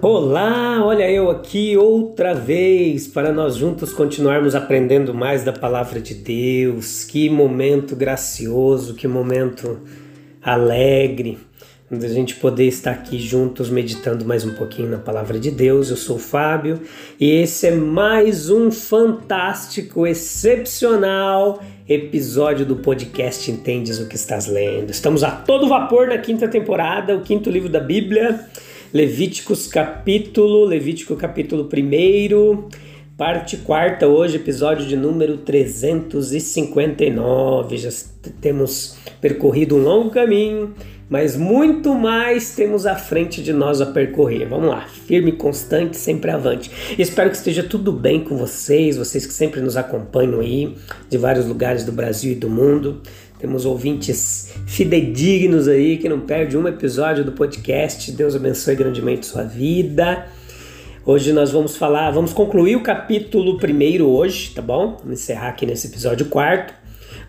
Olá, olha eu aqui outra vez para nós juntos continuarmos aprendendo mais da palavra de Deus. Que momento gracioso, que momento alegre da gente poder estar aqui juntos meditando mais um pouquinho na palavra de Deus. Eu sou o Fábio e esse é mais um fantástico, excepcional episódio do podcast Entendes o que estás lendo. Estamos a todo vapor na quinta temporada, o quinto livro da Bíblia. Levíticos capítulo, Levítico capítulo 1, parte quarta, hoje, episódio de número 359. Já temos percorrido um longo caminho, mas muito mais temos à frente de nós a percorrer. Vamos lá, firme constante, sempre avante. Espero que esteja tudo bem com vocês, vocês que sempre nos acompanham aí, de vários lugares do Brasil e do mundo. Temos ouvintes fidedignos aí que não perde um episódio do podcast. Deus abençoe grandemente sua vida. Hoje nós vamos falar, vamos concluir o capítulo primeiro hoje, tá bom? Vamos encerrar aqui nesse episódio quarto.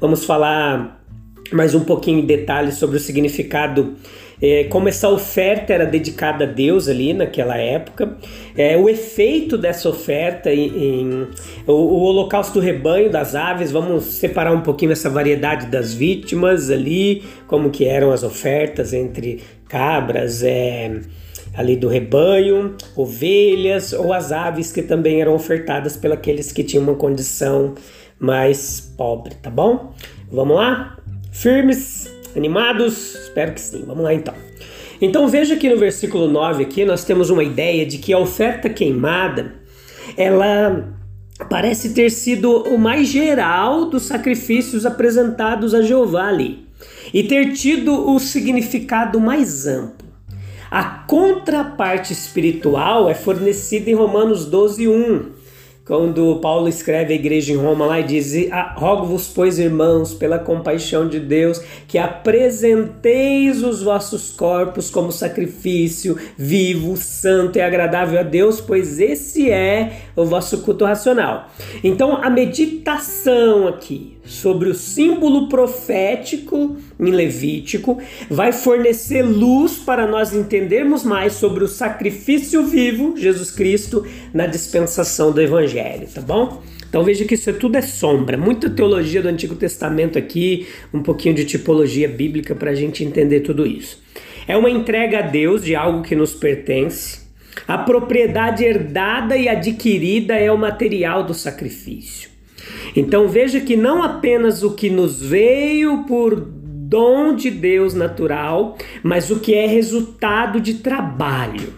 Vamos falar mais um pouquinho em detalhes sobre o significado é, como essa oferta era dedicada a Deus ali naquela época, é, o efeito dessa oferta em, em o, o, holocausto do rebanho das aves, vamos separar um pouquinho essa variedade das vítimas ali, como que eram as ofertas entre cabras, é, ali do rebanho, ovelhas ou as aves que também eram ofertadas pelos que tinham uma condição mais pobre, tá bom? Vamos lá? Firmes? Animados? Espero que sim. Vamos lá então. Então veja que no versículo 9 aqui nós temos uma ideia de que a oferta queimada, ela parece ter sido o mais geral dos sacrifícios apresentados a Jeová ali e ter tido o significado mais amplo. A contraparte espiritual é fornecida em Romanos 12, 1 quando Paulo escreve à igreja em Roma lá e diz: ah, Rogo-vos, pois, irmãos, pela compaixão de Deus, que apresenteis os vossos corpos como sacrifício vivo, santo e agradável a Deus, pois esse é o vosso culto racional. Então, a meditação aqui sobre o símbolo profético em Levítico vai fornecer luz para nós entendermos mais sobre o sacrifício vivo, Jesus Cristo, na dispensação do Evangelho, tá bom? Então veja que isso é tudo é sombra, muita teologia do Antigo Testamento aqui, um pouquinho de tipologia bíblica para a gente entender tudo isso. É uma entrega a Deus de algo que nos pertence. A propriedade herdada e adquirida é o material do sacrifício. Então veja que não apenas o que nos veio por dom de Deus natural, mas o que é resultado de trabalho.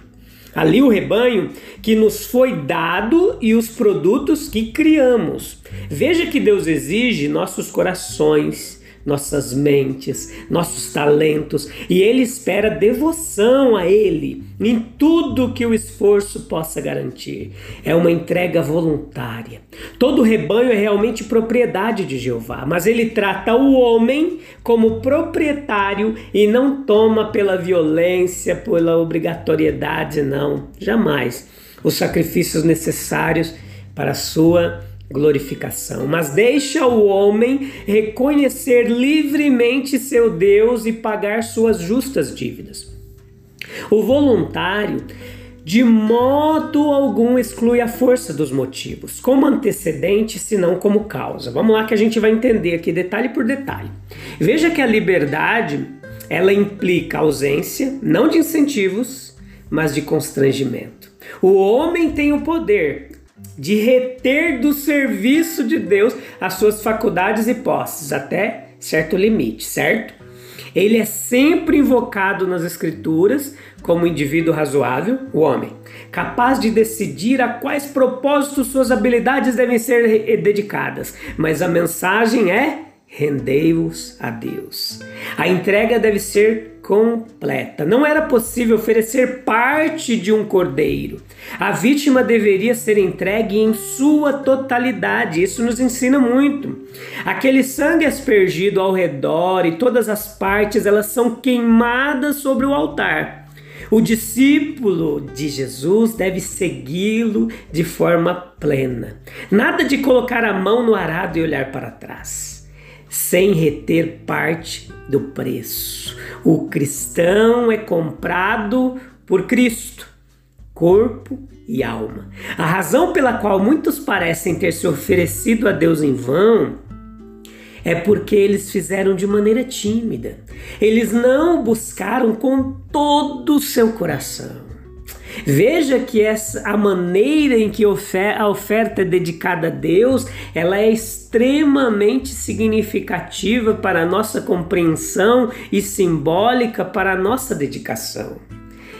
Ali o rebanho que nos foi dado e os produtos que criamos. Veja que Deus exige nossos corações, nossas mentes, nossos talentos, e Ele espera devoção a Ele em tudo que o esforço possa garantir. É uma entrega voluntária. Todo rebanho é realmente propriedade de Jeová, mas Ele trata o homem como proprietário e não toma pela violência, pela obrigatoriedade, não, jamais. Os sacrifícios necessários para a sua glorificação, mas deixa o homem reconhecer livremente seu Deus e pagar suas justas dívidas. O voluntário de modo algum exclui a força dos motivos, como antecedente, senão como causa. Vamos lá que a gente vai entender aqui detalhe por detalhe. Veja que a liberdade, ela implica ausência não de incentivos, mas de constrangimento. O homem tem o poder de reter do serviço de Deus as suas faculdades e posses até certo limite, certo? Ele é sempre invocado nas Escrituras como indivíduo razoável, o homem, capaz de decidir a quais propósitos suas habilidades devem ser dedicadas, mas a mensagem é rendei-os a Deus. A entrega deve ser completa. Não era possível oferecer parte de um cordeiro. A vítima deveria ser entregue em sua totalidade. Isso nos ensina muito. Aquele sangue aspergido ao redor e todas as partes, elas são queimadas sobre o altar. O discípulo de Jesus deve segui-lo de forma plena. Nada de colocar a mão no arado e olhar para trás sem reter parte do preço. O cristão é comprado por Cristo, corpo e alma. A razão pela qual muitos parecem ter se oferecido a Deus em vão é porque eles fizeram de maneira tímida. Eles não buscaram com todo o seu coração. Veja que essa, a maneira em que a oferta é dedicada a Deus, ela é extremamente significativa para a nossa compreensão e simbólica para a nossa dedicação.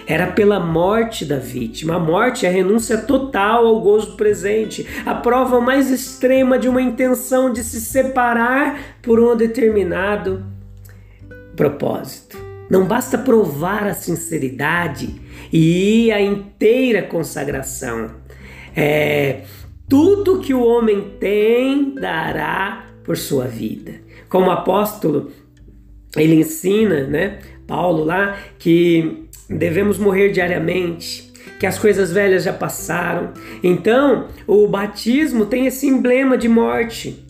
Era pela morte da vítima. A morte é a renúncia total ao gozo presente, a prova mais extrema de uma intenção de se separar por um determinado propósito. Não basta provar a sinceridade e a inteira consagração. É, tudo que o homem tem dará por sua vida. Como apóstolo, ele ensina, né, Paulo lá, que devemos morrer diariamente, que as coisas velhas já passaram. Então, o batismo tem esse emblema de morte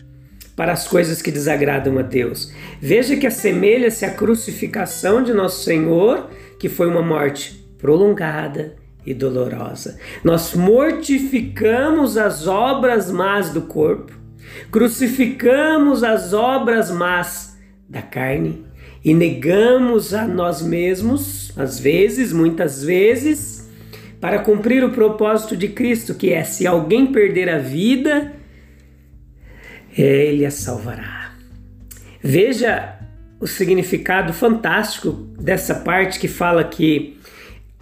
para as coisas que desagradam a Deus. Veja que assemelha-se à crucificação de nosso Senhor, que foi uma morte prolongada e dolorosa. Nós mortificamos as obras más do corpo, crucificamos as obras más da carne e negamos a nós mesmos, às vezes, muitas vezes, para cumprir o propósito de Cristo, que é: se alguém perder a vida, ele a salvará. Veja o significado fantástico dessa parte que fala que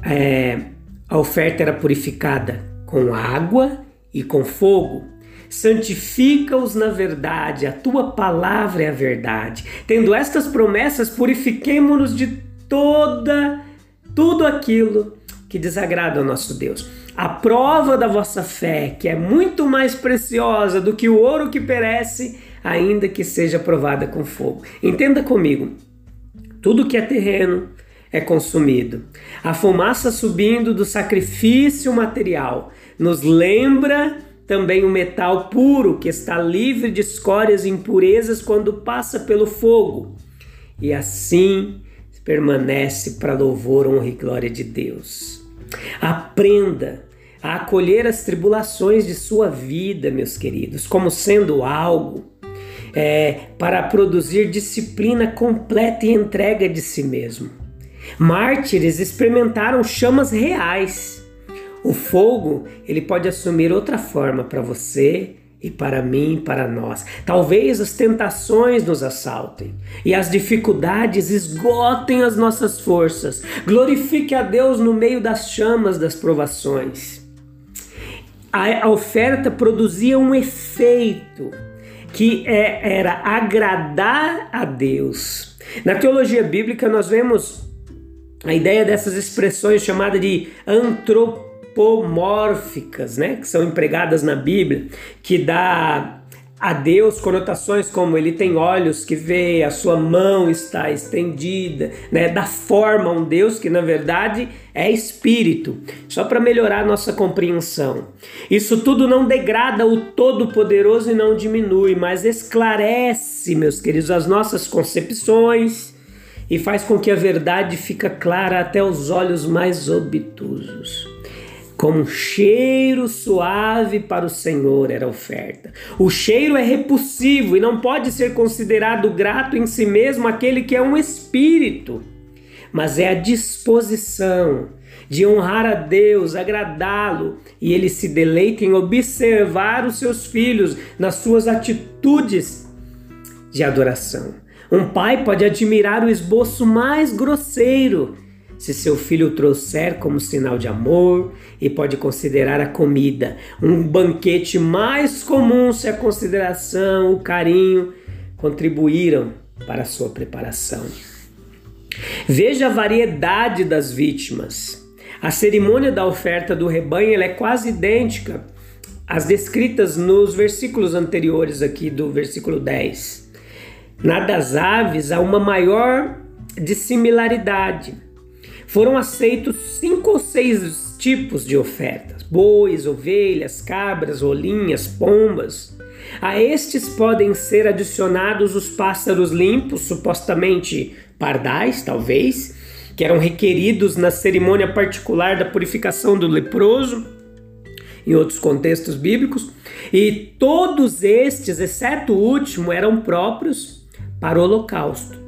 é, a oferta era purificada com água e com fogo. Santifica-os na verdade, a tua palavra é a verdade. Tendo estas promessas, purifiquemo-nos de toda tudo aquilo que desagrada ao nosso Deus a prova da vossa fé, que é muito mais preciosa do que o ouro que perece, ainda que seja provada com fogo. Entenda comigo: tudo que é terreno é consumido. A fumaça subindo do sacrifício material nos lembra também o metal puro que está livre de escórias e impurezas quando passa pelo fogo. E assim permanece para louvor, honra e glória de Deus. Aprenda a acolher as tribulações de sua vida, meus queridos, como sendo algo é, para produzir disciplina completa e entrega de si mesmo. Mártires experimentaram chamas reais. O fogo ele pode assumir outra forma para você e para mim e para nós. Talvez as tentações nos assaltem e as dificuldades esgotem as nossas forças. Glorifique a Deus no meio das chamas das provações a oferta produzia um efeito que é, era agradar a Deus. Na teologia bíblica, nós vemos a ideia dessas expressões chamadas de antropomórficas, né, que são empregadas na Bíblia, que dá a Deus conotações como ele tem olhos que vê, a sua mão está estendida, né? Da forma um Deus que na verdade é espírito, só para melhorar a nossa compreensão. Isso tudo não degrada o Todo-Poderoso e não diminui, mas esclarece, meus queridos, as nossas concepções e faz com que a verdade fica clara até os olhos mais obtusos como um cheiro suave para o Senhor era oferta. O cheiro é repulsivo e não pode ser considerado grato em si mesmo aquele que é um espírito, mas é a disposição de honrar a Deus, agradá-lo, e ele se deleita em observar os seus filhos nas suas atitudes de adoração. Um pai pode admirar o esboço mais grosseiro se seu filho trouxer como sinal de amor e pode considerar a comida um banquete mais comum se a consideração, o carinho contribuíram para a sua preparação. Veja a variedade das vítimas. A cerimônia da oferta do rebanho é quase idêntica às descritas nos versículos anteriores aqui do versículo 10. Na das aves há uma maior dissimilaridade. Foram aceitos cinco ou seis tipos de ofertas: bois, ovelhas, cabras, rolinhas, pombas. A estes podem ser adicionados os pássaros limpos, supostamente pardais, talvez, que eram requeridos na cerimônia particular da purificação do leproso, em outros contextos bíblicos, e todos estes, exceto o último, eram próprios para o holocausto.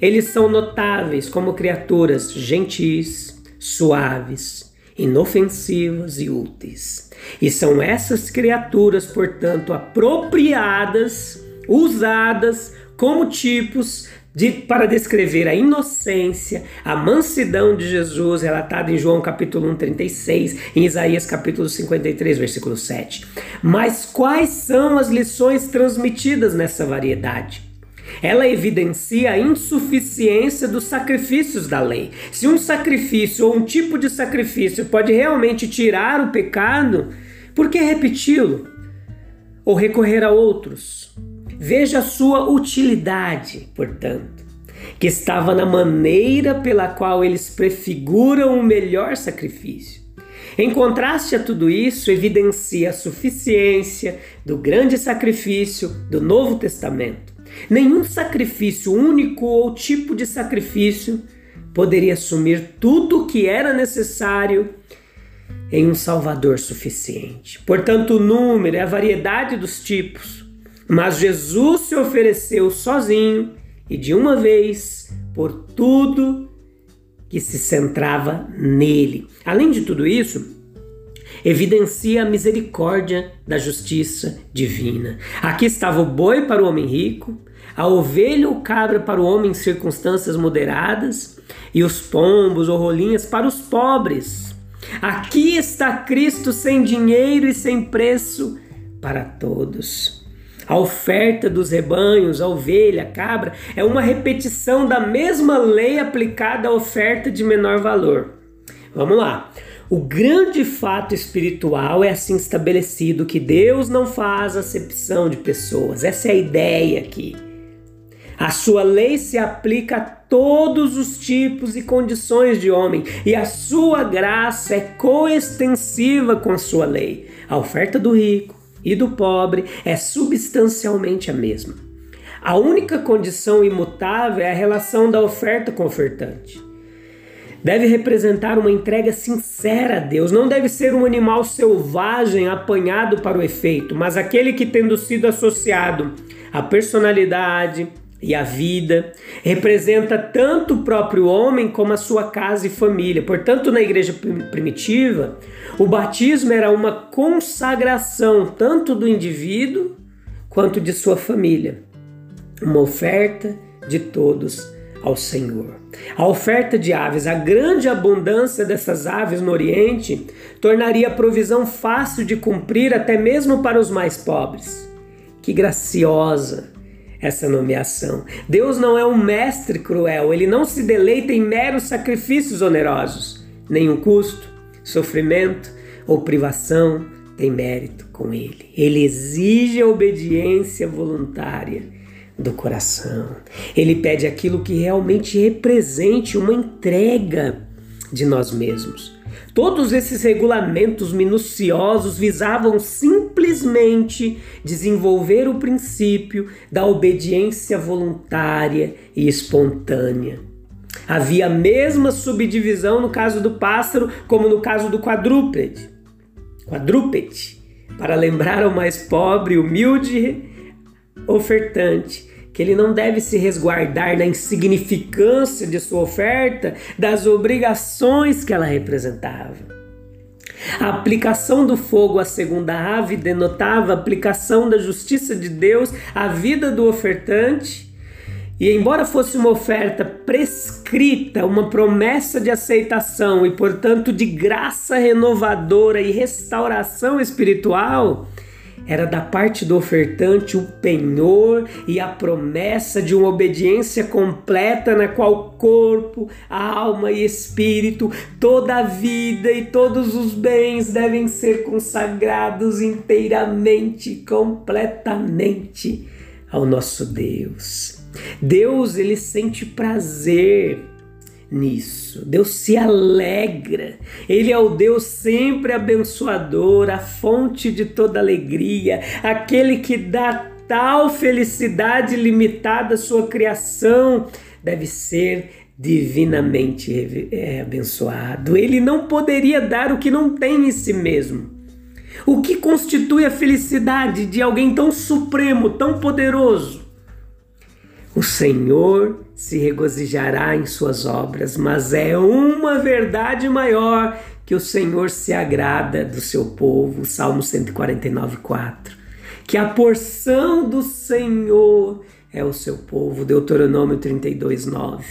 Eles são notáveis como criaturas gentis, suaves, inofensivas e úteis. E são essas criaturas, portanto, apropriadas, usadas como tipos de, para descrever a inocência, a mansidão de Jesus, relatada em João capítulo 1, 36, em Isaías capítulo 53, versículo 7. Mas quais são as lições transmitidas nessa variedade? Ela evidencia a insuficiência dos sacrifícios da lei. Se um sacrifício ou um tipo de sacrifício pode realmente tirar o pecado, por que repeti-lo? Ou recorrer a outros? Veja a sua utilidade, portanto, que estava na maneira pela qual eles prefiguram o melhor sacrifício. Em contraste a tudo isso, evidencia a suficiência do grande sacrifício do Novo Testamento. Nenhum sacrifício único ou tipo de sacrifício poderia assumir tudo o que era necessário em um Salvador suficiente. Portanto, o número e a variedade dos tipos mas Jesus se ofereceu sozinho e de uma vez por tudo que se centrava nele. Além de tudo isso, evidencia a misericórdia da justiça divina. Aqui estava o boi para o homem rico, a ovelha ou cabra para o homem em circunstâncias moderadas e os pombos ou rolinhas para os pobres. Aqui está Cristo sem dinheiro e sem preço para todos. A oferta dos rebanhos, a ovelha, a cabra, é uma repetição da mesma lei aplicada à oferta de menor valor. Vamos lá. O grande fato espiritual é assim estabelecido que Deus não faz acepção de pessoas. Essa é a ideia aqui. A sua lei se aplica a todos os tipos e condições de homem, e a sua graça é coextensiva com a sua lei. A oferta do rico, e do pobre é substancialmente a mesma. A única condição imutável é a relação da oferta com o ofertante. Deve representar uma entrega sincera a Deus, não deve ser um animal selvagem apanhado para o efeito, mas aquele que, tendo sido associado à personalidade, e a vida, representa tanto o próprio homem como a sua casa e família. Portanto, na igreja primitiva, o batismo era uma consagração tanto do indivíduo quanto de sua família, uma oferta de todos ao Senhor. A oferta de aves, a grande abundância dessas aves no Oriente, tornaria a provisão fácil de cumprir até mesmo para os mais pobres. Que graciosa! Essa nomeação. Deus não é um mestre cruel, ele não se deleita em meros sacrifícios onerosos. Nenhum custo, sofrimento ou privação tem mérito com ele. Ele exige a obediência voluntária do coração. Ele pede aquilo que realmente represente uma entrega de nós mesmos. Todos esses regulamentos minuciosos visavam simplesmente desenvolver o princípio da obediência voluntária e espontânea. Havia a mesma subdivisão no caso do pássaro como no caso do quadrúpede. Quadrúpede, para lembrar ao mais pobre, humilde ofertante que ele não deve se resguardar na insignificância de sua oferta, das obrigações que ela representava. A aplicação do fogo à segunda ave denotava a aplicação da justiça de Deus à vida do ofertante. E embora fosse uma oferta prescrita, uma promessa de aceitação e, portanto, de graça renovadora e restauração espiritual, era da parte do ofertante o penhor e a promessa de uma obediência completa na qual corpo, alma e espírito, toda a vida e todos os bens devem ser consagrados inteiramente, completamente ao nosso Deus. Deus ele sente prazer nisso. Deus se alegra. Ele é o Deus sempre abençoador, a fonte de toda alegria, aquele que dá tal felicidade limitada à sua criação. Deve ser divinamente é, abençoado. Ele não poderia dar o que não tem em si mesmo. O que constitui a felicidade de alguém tão supremo, tão poderoso? O Senhor se regozijará em suas obras, mas é uma verdade maior que o Senhor se agrada do seu povo. Salmo 149, 4. Que a porção do Senhor é o seu povo. Deuteronômio 32, 9.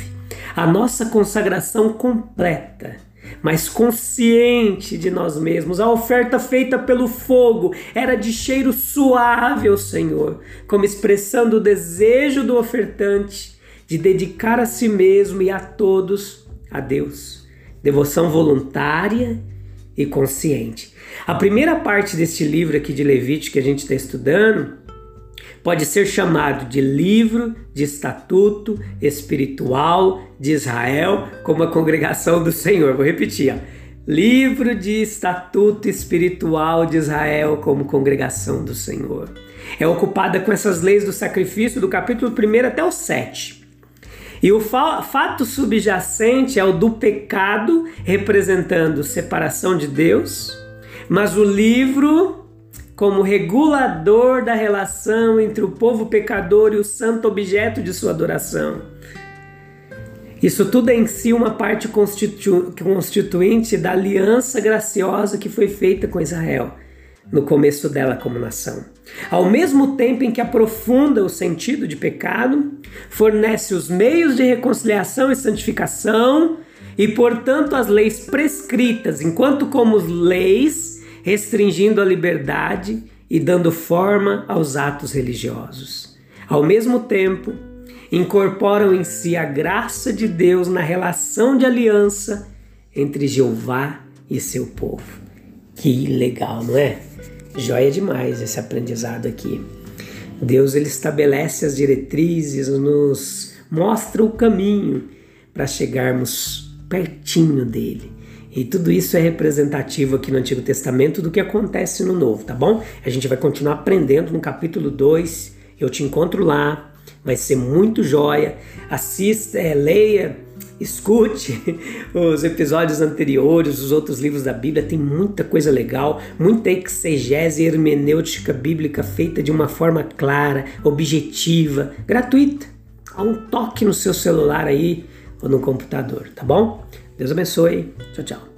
A nossa consagração completa mas consciente de nós mesmos. A oferta feita pelo fogo era de cheiro suave ao Senhor, como expressando o desejo do ofertante de dedicar a si mesmo e a todos a Deus. Devoção voluntária e consciente. A primeira parte deste livro aqui de Levítico que a gente está estudando pode ser chamado de livro de estatuto espiritual de Israel como a congregação do Senhor. Vou repetir. Ó. Livro de estatuto espiritual de Israel como congregação do Senhor. É ocupada com essas leis do sacrifício do capítulo 1 até o 7. E o fato subjacente é o do pecado, representando separação de Deus, mas o livro como regulador da relação entre o povo pecador e o santo objeto de sua adoração. Isso tudo é em si uma parte constitu constituinte da aliança graciosa que foi feita com Israel no começo dela como nação. Ao mesmo tempo em que aprofunda o sentido de pecado, fornece os meios de reconciliação e santificação e, portanto, as leis prescritas, enquanto como leis restringindo a liberdade e dando forma aos atos religiosos. Ao mesmo tempo, incorporam em si a graça de Deus na relação de aliança entre Jeová e seu povo. Que legal, não é? Joia demais esse aprendizado aqui. Deus ele estabelece as diretrizes, nos mostra o caminho para chegarmos pertinho dele. E tudo isso é representativo aqui no Antigo Testamento do que acontece no Novo, tá bom? A gente vai continuar aprendendo no capítulo 2. Eu te encontro lá. Vai ser muito joia. Assista, é, leia, escute os episódios anteriores, os outros livros da Bíblia. Tem muita coisa legal, muita exegese hermenêutica bíblica feita de uma forma clara, objetiva, gratuita. Há um toque no seu celular aí ou no computador, tá bom? Deus abençoe. Tchau, tchau.